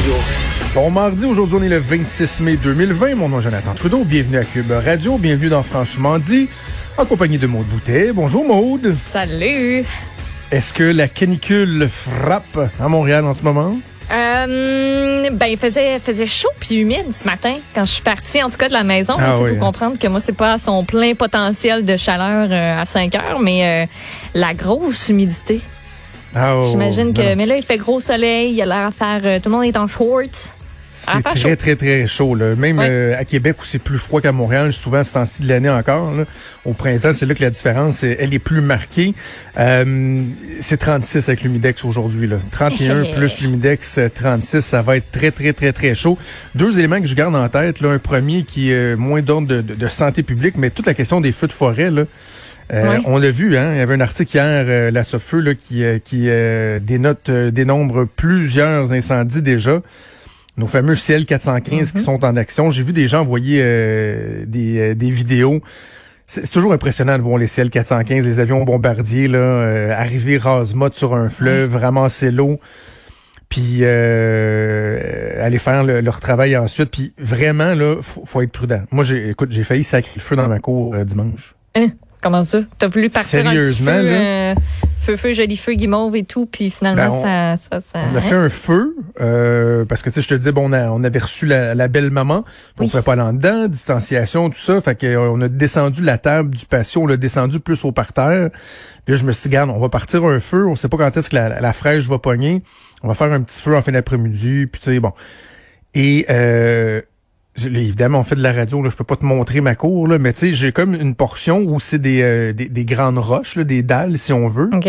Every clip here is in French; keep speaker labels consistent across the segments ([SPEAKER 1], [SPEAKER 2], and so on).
[SPEAKER 1] Radio.
[SPEAKER 2] Bon mardi, aujourd'hui on est le 26 mai 2020. Mon nom est Jonathan Trudeau. Bienvenue à Cube Radio. Bienvenue dans Franchement dit, en compagnie de Maude Boutet. Bonjour Maude.
[SPEAKER 3] Salut.
[SPEAKER 2] Est-ce que la canicule frappe à Montréal en ce moment?
[SPEAKER 3] Euh, ben, il faisait, faisait chaud puis humide ce matin quand je suis partie, en tout cas de la maison.
[SPEAKER 2] Ah
[SPEAKER 3] Il
[SPEAKER 2] oui,
[SPEAKER 3] faut
[SPEAKER 2] hein.
[SPEAKER 3] comprendre que moi, c'est pas à son plein potentiel de chaleur euh, à 5 heures, mais euh, la grosse humidité.
[SPEAKER 2] Ah, oh,
[SPEAKER 3] J'imagine que.
[SPEAKER 2] non.
[SPEAKER 3] Mais là, il fait gros soleil, il a l'air à faire. euh, tout le monde est en shorts.
[SPEAKER 2] C'est très,
[SPEAKER 3] chaud.
[SPEAKER 2] très, très chaud. Là. Même euh, à Québec, où c'est plus froid qu'à Montréal, souvent ce temps-ci de l'année encore. là. Au printemps, c'est là que la différence, est- elle est plus marquée. Euh, c'est 36 avec l'humidex aujourd'hui. là. 31 plus l'humidex, euh, 36, ça va être très, très, très, très chaud. Deux éléments que je garde en tête. Là, un premier qui est euh, moins d'ordre de, de- de santé publique, mais toute la question des feux de forêt. Là. Euh. On l'a vu, hein, il y avait un article hier, euh, la Sofeu, là, qui, euh, qui euh, dénote, euh, dénombre plusieurs incendies déjà nos fameux CL415 qui sont en action. J'ai vu des gens envoyer euh, des, euh, des vidéos. C'est toujours impressionnant de voir les CL415, les avions bombardiers, là, euh, arriver rase-motte sur un fleuve, ramasser l'eau, puis euh, aller faire le- leur travail ensuite. Puis vraiment, là, faut, faut être prudent. Moi, j'ai, écoute, j'ai failli sacrer le feu dans ma cour euh, dimanche.
[SPEAKER 3] Hein? Comment ça? T'as voulu partir un petit
[SPEAKER 2] Sérieusement,
[SPEAKER 3] feu,
[SPEAKER 2] là?
[SPEAKER 3] euh, feu, feu, joli feu, guimauve et tout, puis finalement,
[SPEAKER 2] Ben, on-
[SPEAKER 3] ça, ça, ça.
[SPEAKER 2] On a
[SPEAKER 3] hein?
[SPEAKER 2] fait un feu euh, parce que tu sais, je te dis, bon, on, a- on avait reçu la, la belle maman, puis on
[SPEAKER 3] Oui.
[SPEAKER 2] pouvait pas aller en dedans, distanciation, tout ça, fait que euh, on a descendu la table du patio, on l'a descendu plus au parterre. Puis là, je me suis dit, garde, on va partir un feu, on sait pas quand est-ce que la, la fraîche va pogner, on va faire un petit feu en fin d'après-midi, puis tu sais, bon. Et euh, évidemment, on fait de la radio, là, je peux pas te montrer ma cour, là, mais tu sais, j'ai comme une portion où c'est des, euh, des, des grandes roches, là, des dalles, si on veut
[SPEAKER 3] OK.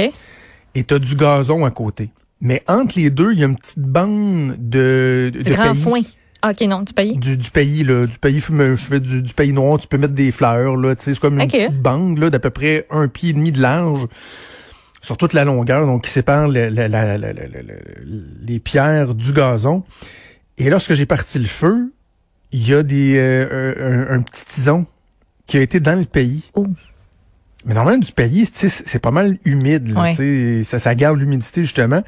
[SPEAKER 2] et t'as du gazon à côté. Mais entre les deux, il y a une petite bande de, de
[SPEAKER 3] Du grand
[SPEAKER 2] pays.
[SPEAKER 3] foin. OK, non, du pays.
[SPEAKER 2] Du, du pays, là, du pays, je fais du, du pays noir, tu peux mettre des fleurs, là, tu sais, c'est comme une petite bande, là, d'à peu près un pied et demi de large, sur toute la longueur, donc qui sépare la- la- la- les pierres du gazon. Et lorsque j'ai parti le feu, il y a des, euh, un, un petit tison qui a été dans le pays.
[SPEAKER 3] Oh.
[SPEAKER 2] Mais normalement, du pays, c'est pas mal humide. Là,
[SPEAKER 3] Ouais.
[SPEAKER 2] ça, ça garde l'humidité, justement.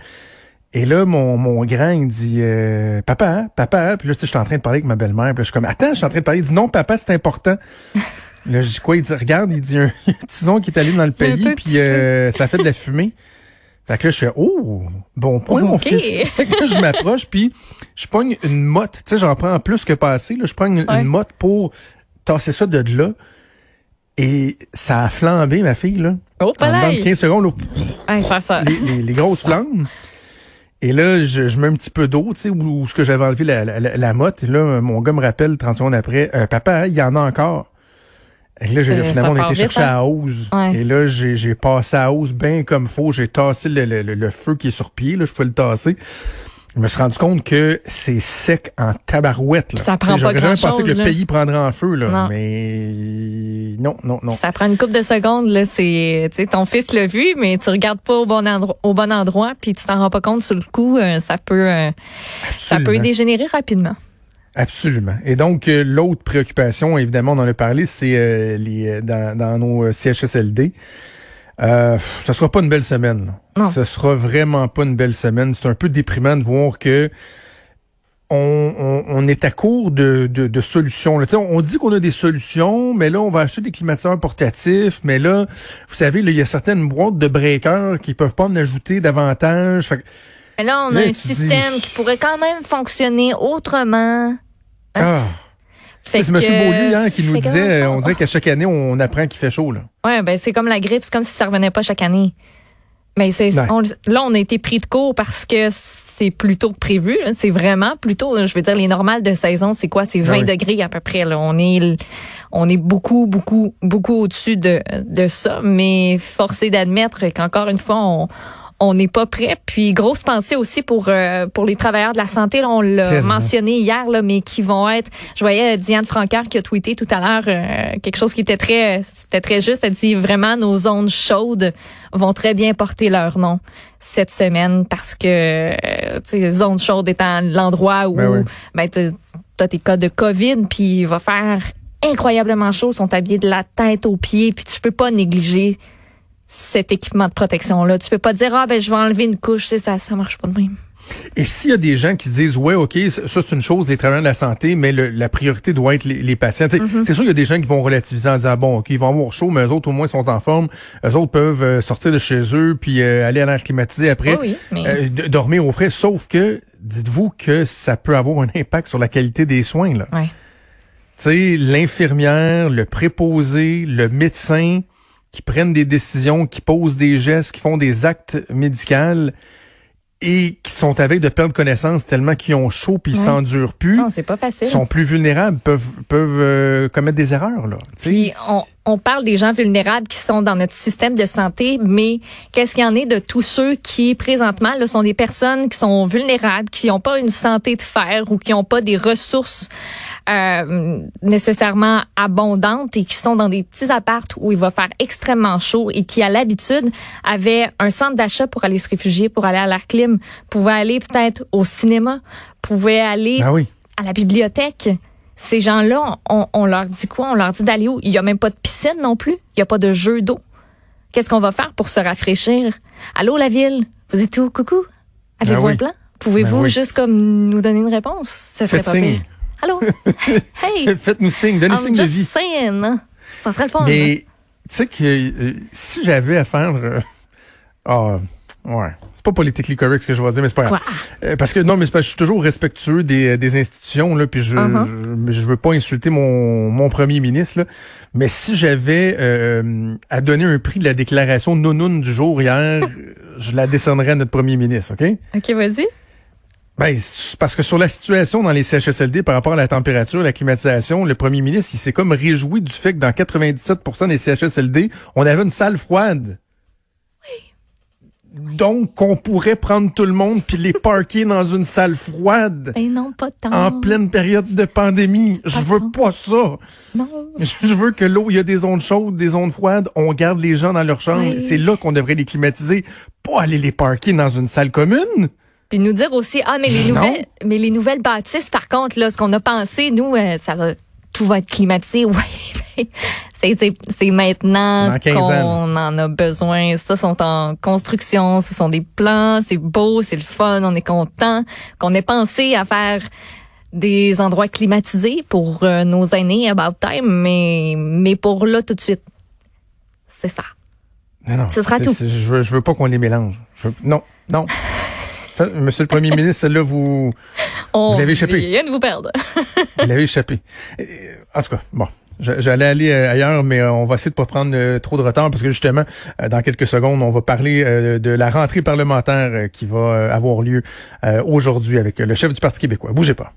[SPEAKER 2] Et là, mon, mon grand, il dit euh, Papa, hein, papa. Puis là, je suis en train de parler avec ma belle-mère. Puis là, je suis comme Attends, je suis en train de parler. Il dit Non, papa, c'est important. là, je dis quoi? Il dit Regarde, il dit un, tison qui est allé dans le pays, puis euh, ça fait de la fumée. Fait que là, je fais Oh, bon point, mon fils. Fait que là, je m'approche, puis je pogne une motte. Tu sais, j'en prends plus que passé. Là, je prends une,
[SPEAKER 3] Ouais.
[SPEAKER 2] une motte pour tasser ça de là. Et ça a flambé, ma fille, là.
[SPEAKER 3] Oh,
[SPEAKER 2] En dedans de
[SPEAKER 3] palais.
[SPEAKER 2] 15 secondes, là,
[SPEAKER 3] Hey, ça, ça.
[SPEAKER 2] les, les- les grosses flammes. Et là, je, je mets un petit peu d'eau, tu sais, où, où ce que j'avais enlevé la, la, la- la motte. Et là, mon gars me rappelle 30 secondes après, Euh, papa, il y en a encore. Et là, j'ai,
[SPEAKER 3] Euh,
[SPEAKER 2] finalement, on a
[SPEAKER 3] part
[SPEAKER 2] été
[SPEAKER 3] vite,
[SPEAKER 2] chercher
[SPEAKER 3] hein?
[SPEAKER 2] à hausse.
[SPEAKER 3] Ouais.
[SPEAKER 2] Et là, j'ai, j'ai passé à hausse bien comme faut. J'ai tassé le, le, le- le feu qui est sur pied, là, je pouvais le tasser. Je me suis rendu compte que c'est sec en tabarouette. Là.
[SPEAKER 3] Ça prend pas
[SPEAKER 2] J'aurais jamais
[SPEAKER 3] grand-chose,
[SPEAKER 2] pensé que le pays prendrait en feu, là.
[SPEAKER 3] Non.
[SPEAKER 2] Mais non, non, non.
[SPEAKER 3] Ça prend une couple de secondes, là. C'est, ton fils l'a vu, mais tu regardes pas au bon endroit, au bon endroit, puis tu t'en rends pas compte sur le coup. euh, ça peut, euh, ça peut dégénérer rapidement.
[SPEAKER 2] Absolument. Et donc, euh, l'autre préoccupation, évidemment, on en a parlé, c'est euh, les euh, dans, dans nos euh, CHSLD. Euh, ce sera pas une belle semaine. là.
[SPEAKER 3] Non.
[SPEAKER 2] Ce sera vraiment pas une belle semaine. C'est un peu déprimant de voir que on, on, on est à court de, de, de solutions. là. On, on dit qu'on a des solutions, mais là, on va acheter des climatiseurs portatifs. Mais là, vous savez, là, il y a certaines boîtes de breakers qui peuvent pas en ajouter davantage. Fait que-
[SPEAKER 3] Mais là, on
[SPEAKER 2] Là,
[SPEAKER 3] a un système
[SPEAKER 2] dis-
[SPEAKER 3] qui pourrait quand même fonctionner autrement.
[SPEAKER 2] ah.
[SPEAKER 3] Fait
[SPEAKER 2] C'est M. Beaulieu hein, qui nous disait, on dirait qu'à chaque année, on apprend qu'il fait chaud. Là.
[SPEAKER 3] Ouais, ben c'est comme la grippe, c'est comme si ça revenait pas chaque année. Mais c'est là on a été pris de court parce que c'est plus tôt que prévu. C'est vraiment plus tôt. là. Je veux dire les normales de saison, c'est quoi? C'est 20
[SPEAKER 2] Ah oui.
[SPEAKER 3] degrés à peu près. Là. On est on est beaucoup beaucoup beaucoup au-dessus de de ça. Mais forcé d'admettre qu'encore une fois on on n'est pas prêt. Puis grosse pensée aussi pour euh, pour les travailleurs de la santé. Là, on l'a mentionné hier, là, mais qui vont être. Je voyais euh, Diane Francaire qui a tweeté tout à l'heure euh, quelque chose qui était très c'était très juste. Elle dit vraiment nos zones chaudes vont très bien porter leur nom cette semaine parce que euh, tu sais zone chaude étant l'endroit où
[SPEAKER 2] Ben oui.
[SPEAKER 3] ben t'as tes cas de Covid puis il va faire incroyablement chaud, sont habillés de la tête aux pieds puis tu peux pas négliger cet équipement de protection là. Tu peux pas dire ah ben je vais enlever une couche, sais, ça ça marche pas de même.
[SPEAKER 2] Et s'il y a des gens qui se disent, ouais, OK, ça c'est une chose, les travailleurs de la santé, mais le, la priorité doit être les, patients. Mm-hmm. C'est sûr qu'il y a des gens qui vont relativiser en disant, bon, OK, ils vont avoir chaud, mais eux autres au moins sont en forme. Eux autres peuvent euh, sortir de chez eux, puis euh, aller à l'air climatisé après, euh, dormir au frais. Sauf que, dites-vous que ça peut avoir un impact sur la qualité des soins. Là.
[SPEAKER 3] Ouais.
[SPEAKER 2] Tu sais, l'infirmière, le préposé, le médecin qui prennent des décisions, qui posent des gestes, qui font des actes médicaux et qui sont avec de perdre connaissance tellement qu'ils ont chaud puis ils s'endurent plus.
[SPEAKER 3] Non, c'est pas facile.
[SPEAKER 2] sont plus vulnérables, peuvent peuvent euh, commettre des erreurs là.
[SPEAKER 3] Puis on, on parle des gens vulnérables qui sont dans notre système de santé, mais qu'est-ce qu'il y en est de tous ceux qui présentement là, sont des personnes qui sont vulnérables, qui n'ont pas une santé de fer ou qui n'ont pas des ressources euh, nécessairement abondantes et qui sont dans des petits appartes où il va faire extrêmement chaud et qui à l'habitude avaient un centre d'achat pour aller se réfugier, pour aller à l'air clim, pouvaient aller peut-être au cinéma, pouvaient aller
[SPEAKER 2] ah
[SPEAKER 3] à la bibliothèque. Ces gens-là, on, on, leur dit quoi? On leur dit d'aller où? Il n'y a même pas de piscine non plus. Il n'y a pas de jeu d'eau. Qu'est-ce qu'on va faire pour se rafraîchir? Allô, la ville? Vous êtes où? Coucou? Avez-vous ben un plan? Pouvez-vous ben juste comme nous donner une réponse? Ça serait pas pire. Allô? hey!
[SPEAKER 2] Faites-nous signe, donnez signe de vie.
[SPEAKER 3] Saying. Ça serait le fun.
[SPEAKER 2] Mais, tu sais que euh, si j'avais à faire... Euh, ah, ouais. C'est pas politiquement correct ce que je vais dire, mais c'est pas grave. Euh, parce que non, mais je suis toujours respectueux des, des institutions, là, puis je, uh-huh. je, veux pas insulter mon, mon premier ministre, là. Mais si j'avais à donner un prix de la déclaration non du jour hier, je la décernerais à notre premier ministre, OK?
[SPEAKER 3] OK, vas-y.
[SPEAKER 2] Ben, parce que sur la situation dans les CHSLD par rapport à la température, la climatisation, le premier ministre, il s'est comme réjoui du fait que dans 97% des CHSLD, on avait une salle froide. Oui. Donc, on pourrait prendre tout le monde puis les parquer dans une salle froide.
[SPEAKER 3] Ben non, pas tant.
[SPEAKER 2] En pleine période de pandémie. je veux pas ça.
[SPEAKER 3] Non.
[SPEAKER 2] Je veux que l'eau, il y a des zones chaudes, des zones froides. On garde les gens dans leur chambre. C'est là qu'on devrait les climatiser. Pas aller les parquer dans une salle commune.
[SPEAKER 3] Puis nous dire aussi, ah, mais les nouvelles, mais les nouvelles bâtisses, par contre, là, ce qu'on a pensé, nous, euh, ça va, tout va être climatisé. Oui, c'est maintenant qu'on en a besoin. Ça sont en construction, ce sont des plans, c'est beau, c'est le fun, on est content qu'on ait pensé à faire des endroits climatisés pour euh, nos aînés about time, mais mais pour là tout de suite, c'est ça.
[SPEAKER 2] Non, non,
[SPEAKER 3] Ce sera tout.
[SPEAKER 2] Je veux, je veux pas qu'on les mélange. non, non. Monsieur le Premier ministre, celle-là, vous,
[SPEAKER 3] On
[SPEAKER 2] vous l'avez échappé.
[SPEAKER 3] vient de vous perdre.
[SPEAKER 2] vous l'avez échappé. En tout cas, bon. J'allais aller euh, ailleurs, mais euh, on va essayer de pas prendre euh, trop de retard parce que justement, dans quelques secondes, on va parler de la rentrée parlementaire qui va avoir lieu aujourd'hui avec le chef du Parti québécois. Bougez pas.